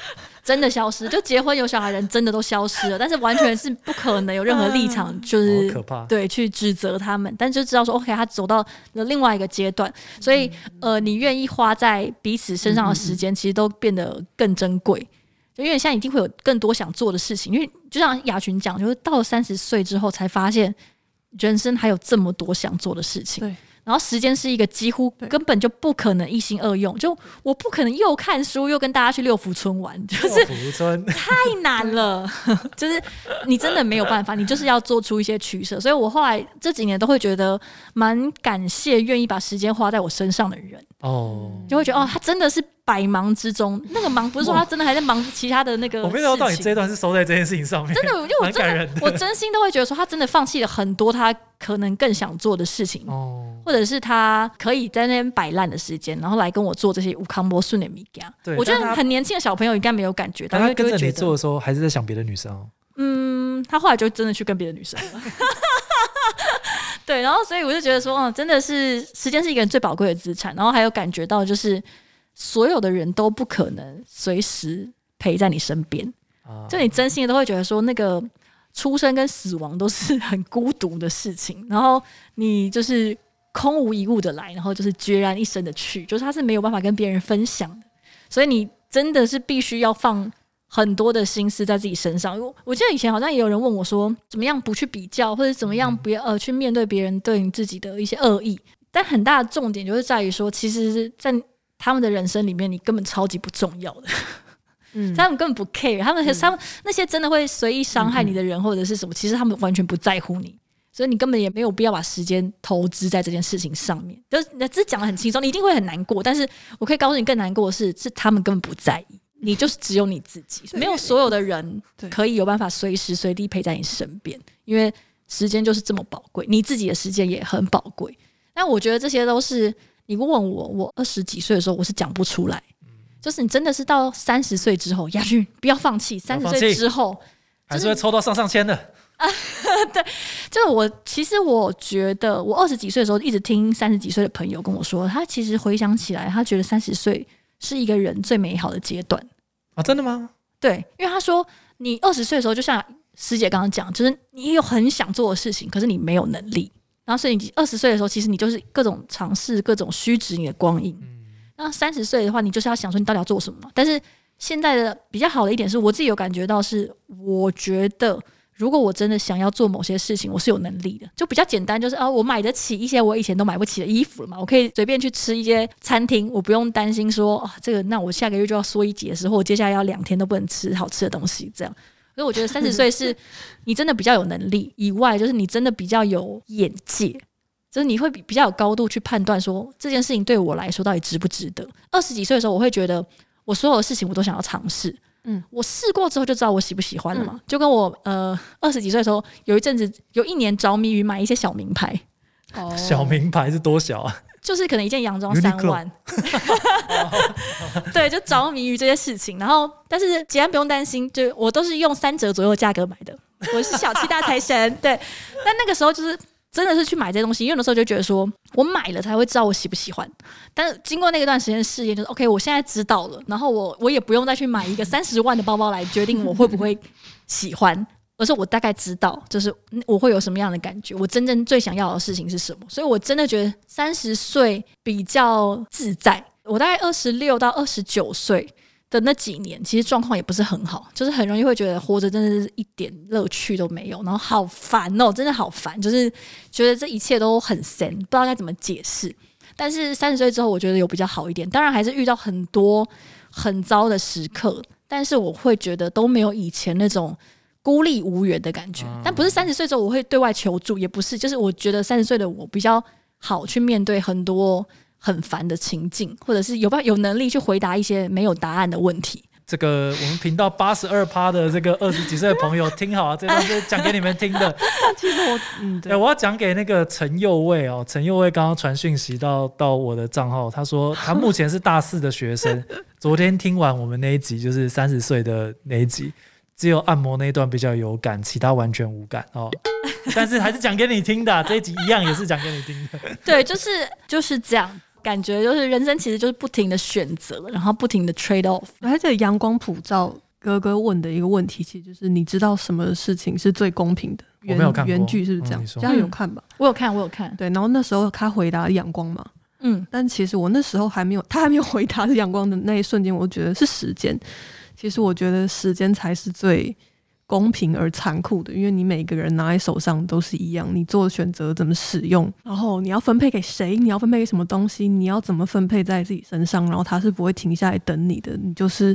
真的消失。就结婚有小孩人真的都消失了，但是完全是不可能有任何立场，就是对去指责他们。但就知道说，OK，他走到了另外一个阶段，所以呃，你愿意花在彼此身上的时间，其实都变得更珍贵。就因为现在一定会有更多想做的事情，因为就像雅群讲，就是到了三十岁之后才发现，人生还有这么多想做的事情。对，然后时间是一个几乎根本就不可能一心二用，就我不可能又看书又跟大家去六福村玩，就是 太难了，就是你真的没有办法，你就是要做出一些取舍。所以我后来这几年都会觉得蛮感谢愿意把时间花在我身上的人哦，就会觉得哦，他真的是。百忙之中，那个忙不是说他真的还在忙其他的那个。我没想到你这一段是收在这件事情上面。真的，因为我真的，我真心都会觉得说，他真的放弃了很多他可能更想做的事情，哦，或者是他可以在那边摆烂的时间，然后来跟我做这些无康波顺的米家。对，我觉得很年轻的小朋友应该没有感觉到，他跟着你做的时候，还是在想别的女生哦。嗯，他后来就真的去跟别的女生了。对，然后所以我就觉得说，嗯，真的是时间是一个人最宝贵的资产，然后还有感觉到就是。所有的人都不可能随时陪在你身边，就你真心的都会觉得说，那个出生跟死亡都是很孤独的事情，然后你就是空无一物的来，然后就是决然一身的去，就是他是没有办法跟别人分享的，所以你真的是必须要放很多的心思在自己身上。我我记得以前好像也有人问我说，怎么样不去比较，或者怎么样不要呃去面对别人对你自己的一些恶意，但很大的重点就是在于说，其实是在。他们的人生里面，你根本超级不重要的，嗯，他们根本不 care，他们、嗯、他们那些真的会随意伤害你的人或者是什么，嗯、其实他们完全不在乎你，所以你根本也没有必要把时间投资在这件事情上面。就是你这讲的很轻松，你一定会很难过，但是我可以告诉你，更难过的是，是他们根本不在意，你就是只有你自己，没有所有的人可以有办法随时随地陪在你身边，因为时间就是这么宝贵，你自己的时间也很宝贵。但我觉得这些都是。你问我，我二十几岁的时候，我是讲不出来。就是你真的是到三十岁之后，亚军不要放弃。三十岁之后，还是会抽到上上签的。啊，对，就是我。其实我觉得，我二十几岁的时候，一直听三十几岁的朋友跟我说，他其实回想起来，他觉得三十岁是一个人最美好的阶段。啊，真的吗？对，因为他说，你二十岁的时候，就像师姐刚刚讲，就是你有很想做的事情，可是你没有能力。然后，所以你二十岁的时候，其实你就是各种尝试、各种虚掷你的光阴。那三十岁的话，你就是要想说你到底要做什么。但是现在的比较好的一点是，我自己有感觉到是，我觉得如果我真的想要做某些事情，我是有能力的。就比较简单，就是啊，我买得起一些我以前都买不起的衣服了嘛，我可以随便去吃一些餐厅，我不用担心说啊，这个那我下个月就要缩衣节食，或我接下来要两天都不能吃好吃的东西，这样。所以我觉得三十 岁是你真的比较有能力，以外就是你真的比较有眼界，就是你会比比较有高度去判断说这件事情对我来说到底值不值得。二十几岁的时候，我会觉得我所有的事情我都想要尝试，嗯，我试过之后就知道我喜不喜欢了嘛。就跟我呃二十几岁的时候，有一阵子有一年着迷于买一些小名牌，哦，小名牌是多小啊？就是可能一件洋装三万，对，就着迷于这些事情。然后，但是结安不用担心，就我都是用三折左右的价格买的。我是小气大财神，对。但那个时候就是真的是去买这些东西，因为有的时候就觉得说我买了才会知道我喜不喜欢。但是经过那一段时间试验，就是 OK，我现在知道了，然后我 我也不用再去买一个三十万的包包来决定我会不会喜欢。而是我大概知道，就是我会有什么样的感觉，我真正最想要的事情是什么，所以我真的觉得三十岁比较自在。我大概二十六到二十九岁的那几年，其实状况也不是很好，就是很容易会觉得活着真的是一点乐趣都没有，然后好烦哦，真的好烦，就是觉得这一切都很神，不知道该怎么解释。但是三十岁之后，我觉得有比较好一点，当然还是遇到很多很糟的时刻，但是我会觉得都没有以前那种。孤立无援的感觉，但不是三十岁之后我会对外求助，也不是，就是我觉得三十岁的我比较好去面对很多很烦的情境，或者是有办有能力去回答一些没有答案的问题。这个我们频道八十二趴的这个二十几岁的朋友听好啊，这段是讲给你们听的。其实我嗯，对，我要讲给那个陈佑卫哦，陈佑卫刚刚传讯息到到我的账号，他说他目前是大四的学生，昨天听完我们那一集就是三十岁的那一集。只有按摩那一段比较有感，其他完全无感哦。但是还是讲给你听的，这一集一样也是讲给你听的。对，就是就是这样，感觉就是人生其实就是不停的选择，然后不停的 trade off。而且阳光普照哥哥问的一个问题，其实就是你知道什么事情是最公平的？我没有看原剧是不是这样？这样、嗯、有看吧？我有看，我有看。对，然后那时候他回答阳光嘛，嗯，但其实我那时候还没有，他还没有回答是阳光的那一瞬间，我觉得是时间。其实我觉得时间才是最公平而残酷的，因为你每个人拿在手上都是一样，你做选择怎么使用，然后你要分配给谁，你要分配给什么东西，你要怎么分配在自己身上，然后他是不会停下来等你的，你就是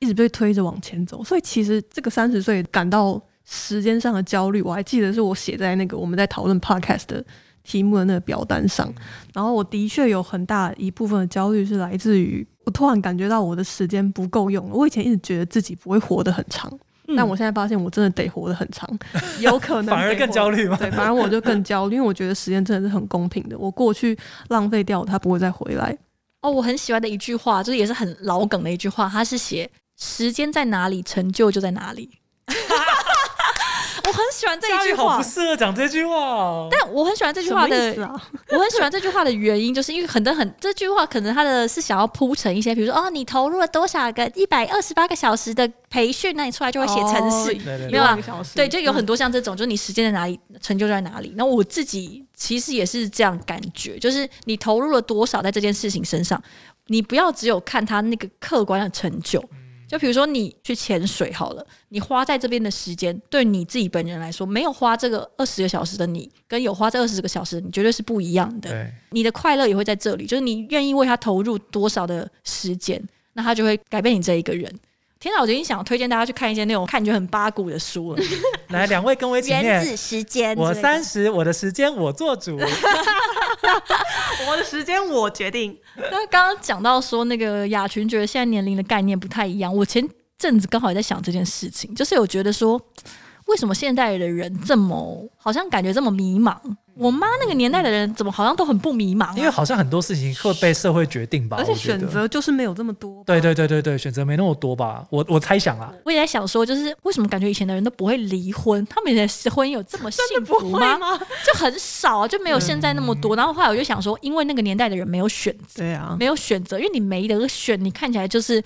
一直被推着往前走。所以其实这个三十岁感到时间上的焦虑，我还记得是我写在那个我们在讨论 podcast 的题目的那个表单上，然后我的确有很大一部分的焦虑是来自于我突然感觉到我的时间不够用了。我以前一直觉得自己不会活得很长，嗯、但我现在发现我真的得活得很长，有可能反而更焦虑吗？对，反而我就更焦虑，因为我觉得时间真的是很公平的，我过去浪费掉，它不会再回来。哦，我很喜欢的一句话，就是也是很老梗的一句话，它是写“时间在哪里，成就就在哪里。”我很喜欢这一句话，好不适合讲这句话哦。但我很喜欢这句话的，啊、我很喜欢这句话的原因，就是因为很多很这句话可能他的是想要铺成一些，比如说哦，你投入了多少个一百二十八个小时的培训，那你出来就会写程式，没有啊？对，就有很多像这种，就是你时间在哪里，成就在哪里。那我自己其实也是这样感觉，就是你投入了多少在这件事情身上，你不要只有看他那个客观的成就。就比如说你去潜水好了，你花在这边的时间，对你自己本人来说，没有花这个二十个小时的你，跟有花这二十个小时，你绝对是不一样的。对你的快乐也会在这里，就是你愿意为他投入多少的时间，那他就会改变你这一个人。天哪，我已经想推荐大家去看一些那种看觉很八股的书了。来，两位跟我一起念。原子时间，我三十，我的时间我做主。我的时间我决定。那刚刚讲到说，那个雅群觉得现在年龄的概念不太一样。我前阵子刚好也在想这件事情，就是有觉得说，为什么现代的人这么好像感觉这么迷茫？我妈那个年代的人怎么好像都很不迷茫啊？因为好像很多事情会被社会决定吧，而且选择就是没有这么多。对对对对对，选择没那么多吧？我我猜想啊，我也在想说，就是为什么感觉以前的人都不会离婚？他们的婚姻有这么幸福吗？吗就很少，啊就没有现在那么多。嗯、然后后来我就想说，因为那个年代的人没有选择，对啊，没有选择，因为你没得选，你看起来就是。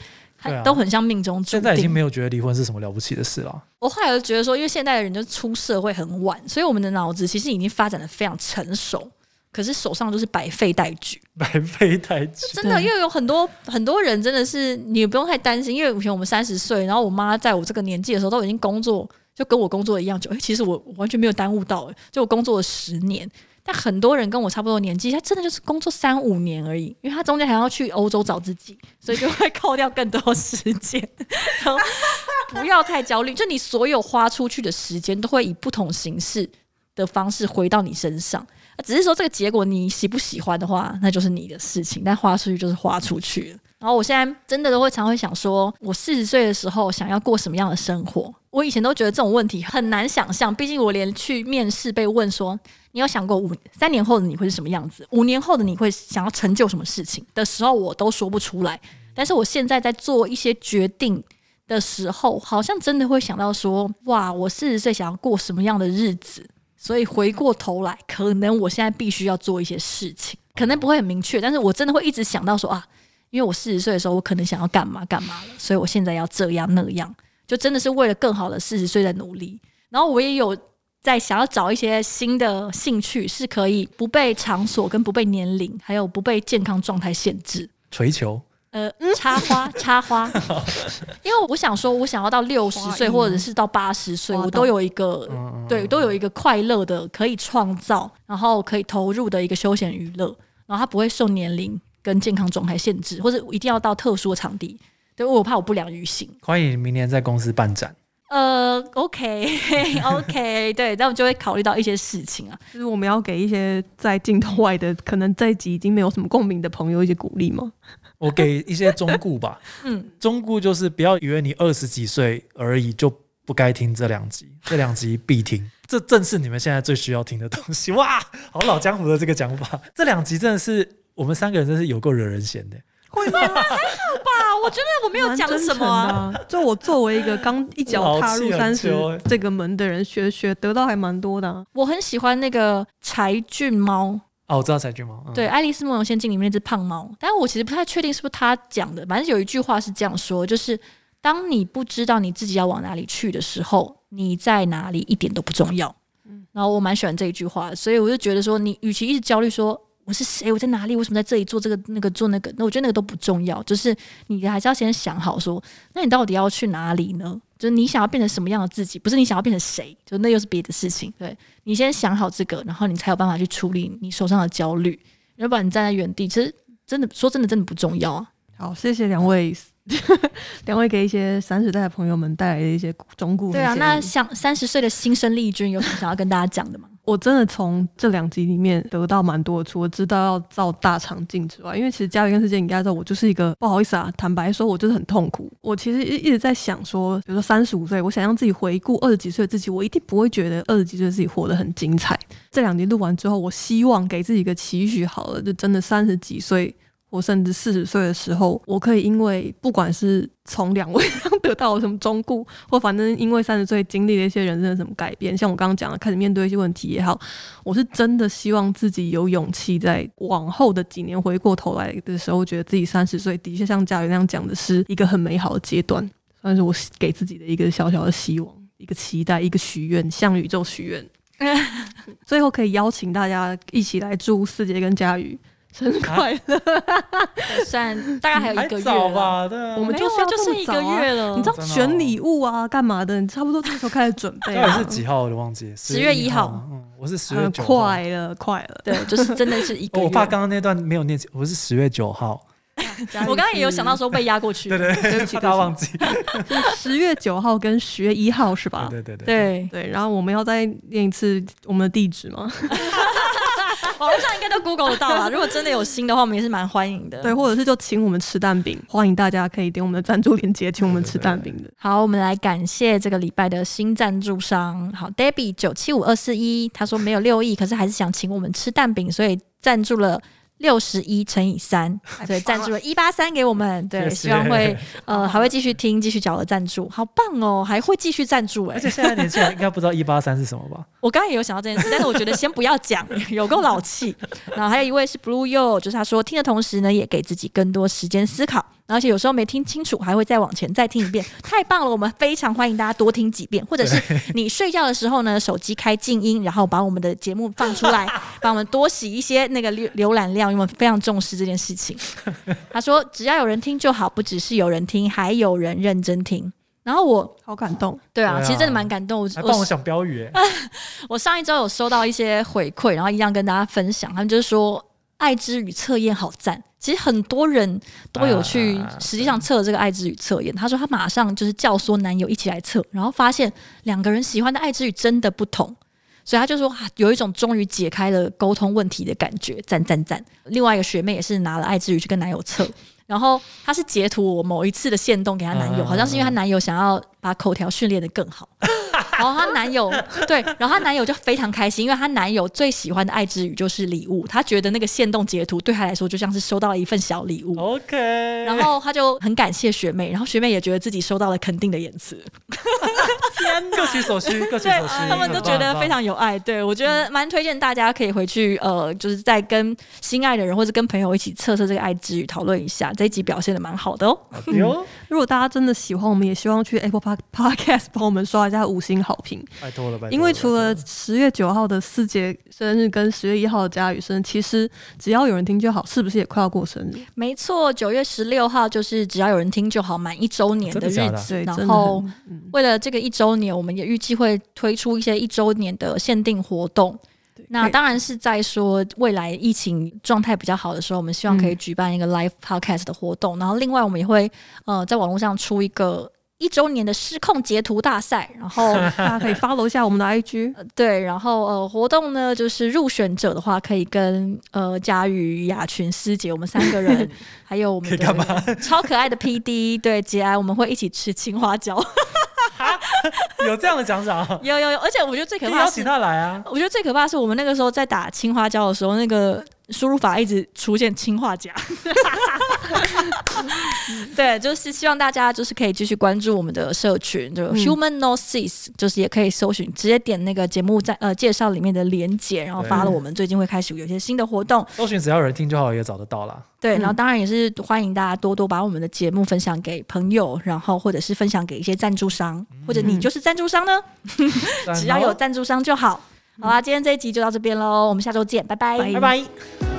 都很像命中注定。现在已经没有觉得离婚是什么了不起的事了。我后来就觉得说，因为现代的人就出社会很晚，所以我们的脑子其实已经发展的非常成熟，可是手上都是百废待举。百废待举，真的，因为有很多很多人真的是你也不用太担心，因为以前我们三十岁，然后我妈在我这个年纪的时候都已经工作，就跟我工作一样久。其实我完全没有耽误到，就我工作了十年。但很多人跟我差不多年纪，他真的就是工作三五年而已，因为他中间还要去欧洲找自己，所以就会扣掉更多时间。不要太焦虑，就你所有花出去的时间都会以不同形式的方式回到你身上，只是说这个结果你喜不喜欢的话，那就是你的事情。但花出去就是花出去。然后我现在真的都会常会想说，我四十岁的时候想要过什么样的生活？我以前都觉得这种问题很难想象，毕竟我连去面试被问说。你有想过五三年后的你会是什么样子？五年后的你会想要成就什么事情的时候，我都说不出来。但是我现在在做一些决定的时候，好像真的会想到说：哇，我四十岁想要过什么样的日子？所以回过头来，可能我现在必须要做一些事情，可能不会很明确，但是我真的会一直想到说啊，因为我四十岁的时候，我可能想要干嘛干嘛了，所以我现在要这样那样，就真的是为了更好的四十岁在努力。然后我也有。在想要找一些新的兴趣，是可以不被场所跟不被年龄，还有不被健康状态限制。锤球，呃，插花，插花。因为我想说，我想要到六十岁，或者是到八十岁，我都有一个，对，都有一个快乐的可以创造，然后可以投入的一个休闲娱乐，然后它不会受年龄跟健康状态限制，或者一定要到特殊的场地，对，我怕我不良于行。欢迎明年在公司办展。呃，OK，OK，、okay, okay, 对，那我就会考虑到一些事情啊，就是我们要给一些在镜头外的，可能这一集已经没有什么共鸣的朋友一些鼓励吗？我给一些忠固吧，嗯，忠固就是不要以为你二十几岁而已就不该听这两集，这两集必听，这正是你们现在最需要听的东西。哇，好老江湖的这个讲法，这两集真的是我们三个人真是有够惹人嫌的。会吗？还好吧，我觉得我没有讲什么啊。就我作为一个刚一脚踏入三十这个门的人，学学得到还蛮多的啊。我很喜欢那个柴俊猫哦，我知道柴俊猫，嗯、对，《爱丽丝梦游仙境》里面那只胖猫。但是我其实不太确定是不是他讲的，反正有一句话是这样说，就是当你不知道你自己要往哪里去的时候，你在哪里一点都不重要。嗯，然后我蛮喜欢这一句话，所以我就觉得说，你与其一直焦虑说。我是谁，我在哪里，为什么在这里做这个那个做那个？那我觉得那个都不重要，就是你还是要先想好说，那你到底要去哪里呢？就是你想要变成什么样的自己，不是你想要变成谁，就那又是别的事情。对，你先想好这个，然后你才有办法去处理你手上的焦虑。要不然你站在原地，其实真的说真的真的不重要啊。好，谢谢两位，两位给一些三十代的朋友们带来的一些忠告。对啊，那像三十岁的新生力军有什么想要跟大家讲的吗？我真的从这两集里面得到蛮多的，除了知道要照大肠镜之外，因为其实家里跟世界应该知道，我就是一个不好意思啊，坦白说，我就是很痛苦。我其实一一直在想说，比如说三十五岁，我想让自己回顾二十几岁的自己，我一定不会觉得二十几岁的自己活得很精彩。这两集录完之后，我希望给自己一个期许，好了，就真的三十几岁。我甚至四十岁的时候，我可以因为不管是从两位 上得到了什么忠顾，或反正因为三十岁经历了一些人生的什么改变，像我刚刚讲的，开始面对一些问题也好，我是真的希望自己有勇气，在往后的几年回过头来的时候，觉得自己三十岁的确像佳瑜那样讲的是一个很美好的阶段，算是我给自己的一个小小的希望，一个期待，一个许愿，向宇宙许愿。最后可以邀请大家一起来祝四姐跟佳瑜。生日快乐！算大概还有一个月吧，对啊，我们就说就是一个月了。你知道选礼物啊，干嘛的？你差不多这时候开始准备。到底是几号？我都忘记。十月一号。嗯，我是十月九号。快了，快了。对，就是真的是一个月。我爸刚刚那段没有念，我是十月九号。我刚刚也有想到说被压过去。对对，对不起，他忘记。十月九号跟十月一号是吧？对对对对对。然后我们要再念一次我们的地址吗？网络上应该都 Google 得到啦。如果真的有新的话，我们也是蛮欢迎的。对，或者是就请我们吃蛋饼，欢迎大家可以点我们的赞助链接，请我们吃蛋饼的。好，我们来感谢这个礼拜的新赞助商。好，Debbie 九七五二四一，他说没有六亿，可是还是想请我们吃蛋饼，所以赞助了。六十一乘以三，对，赞助了一八三给我们，对，希望会呃还会继续听，继续缴额赞助，好棒哦，还会继续赞助哎，而且现在年轻人应该不知道一八三是什么吧？我刚刚也有想到这件事，但是我觉得先不要讲，有够老气。然后还有一位是 Blue You，就是他说听的同时呢，也给自己更多时间思考。而且有时候没听清楚，还会再往前再听一遍，太棒了！我们非常欢迎大家多听几遍，或者是 你睡觉的时候呢，手机开静音，然后把我们的节目放出来，帮我们多洗一些那个浏浏览量，因为我们非常重视这件事情。他说：“只要有人听就好，不只是有人听，还有人认真听。”然后我好感动，对啊，对啊，其实真的蛮感动。我还帮我想标语，我上一周有收到一些回馈，然后一样跟大家分享，他们就是说。爱之语测验好赞，其实很多人都有去实际上测了这个爱之语测验。他说他马上就是教唆男友一起来测，然后发现两个人喜欢的爱之语真的不同，所以他就说有一种终于解开了沟通问题的感觉，赞赞赞。另外一个学妹也是拿了爱之语去跟男友测，然后她是截图我某一次的线动给她男友，好像是因为她男友想要把口条训练的更好。然后她男友对，然后她男友就非常开心，因为她男友最喜欢的爱之语就是礼物，他觉得那个限动截图对他来说就像是收到了一份小礼物。OK，然后他就很感谢学妹，然后学妹也觉得自己收到了肯定的言辞。天哪，各取所需，各取所需，他们都觉得非常有爱。对，我觉得蛮推荐大家可以回去，呃，就是在跟心爱的人或者跟朋友一起测测这个爱之语，讨论一下。这一集表现的蛮好的哦。嗯、如果大家真的喜欢，我们也希望去 Apple Podcast 帮我们刷一下五星。好评，拜托了，拜托。因为除了十月九号的四节生日跟十月一号的家瑜生日，其实只要有人听就好，是不是也快要过生日？没错，九月十六号就是只要有人听就好，满一周年的日子。然后为了这个一周年，我们也预计会推出一些一周年的限定活动。那当然是在说未来疫情状态比较好的时候，我们希望可以举办一个 live podcast 的活动。然后另外我们也会呃在网络上出一个。一周年的失控截图大赛，然后 大家可以 follow 一下我们的 IG，呃对，然后呃活动呢，就是入选者的话可以跟呃佳瑜、雅群、师姐我们三个人，还有我们的超可爱的 PD 对节哀，我们会一起吃青花椒。有这样的奖赏？有有有，而且我觉得最可怕是邀请他来啊！我觉得最可怕的是我们那个时候在打青花椒的时候，那个。输入法一直出现氰化钾，对，就是希望大家就是可以继续关注我们的社群，就 Human-No-Cis，就是也可以搜寻，直接点那个节目在呃介绍里面的连接，然后发了我们最近会开始有一些新的活动，搜寻只要有人听就好，也找得到啦。对，然后当然也是欢迎大家多多把我们的节目分享给朋友，然后或者是分享给一些赞助商，或者你就是赞助商呢，只要有赞助商就好。好啦，今天这一集就到这边喽，我们下周见，拜拜，拜拜。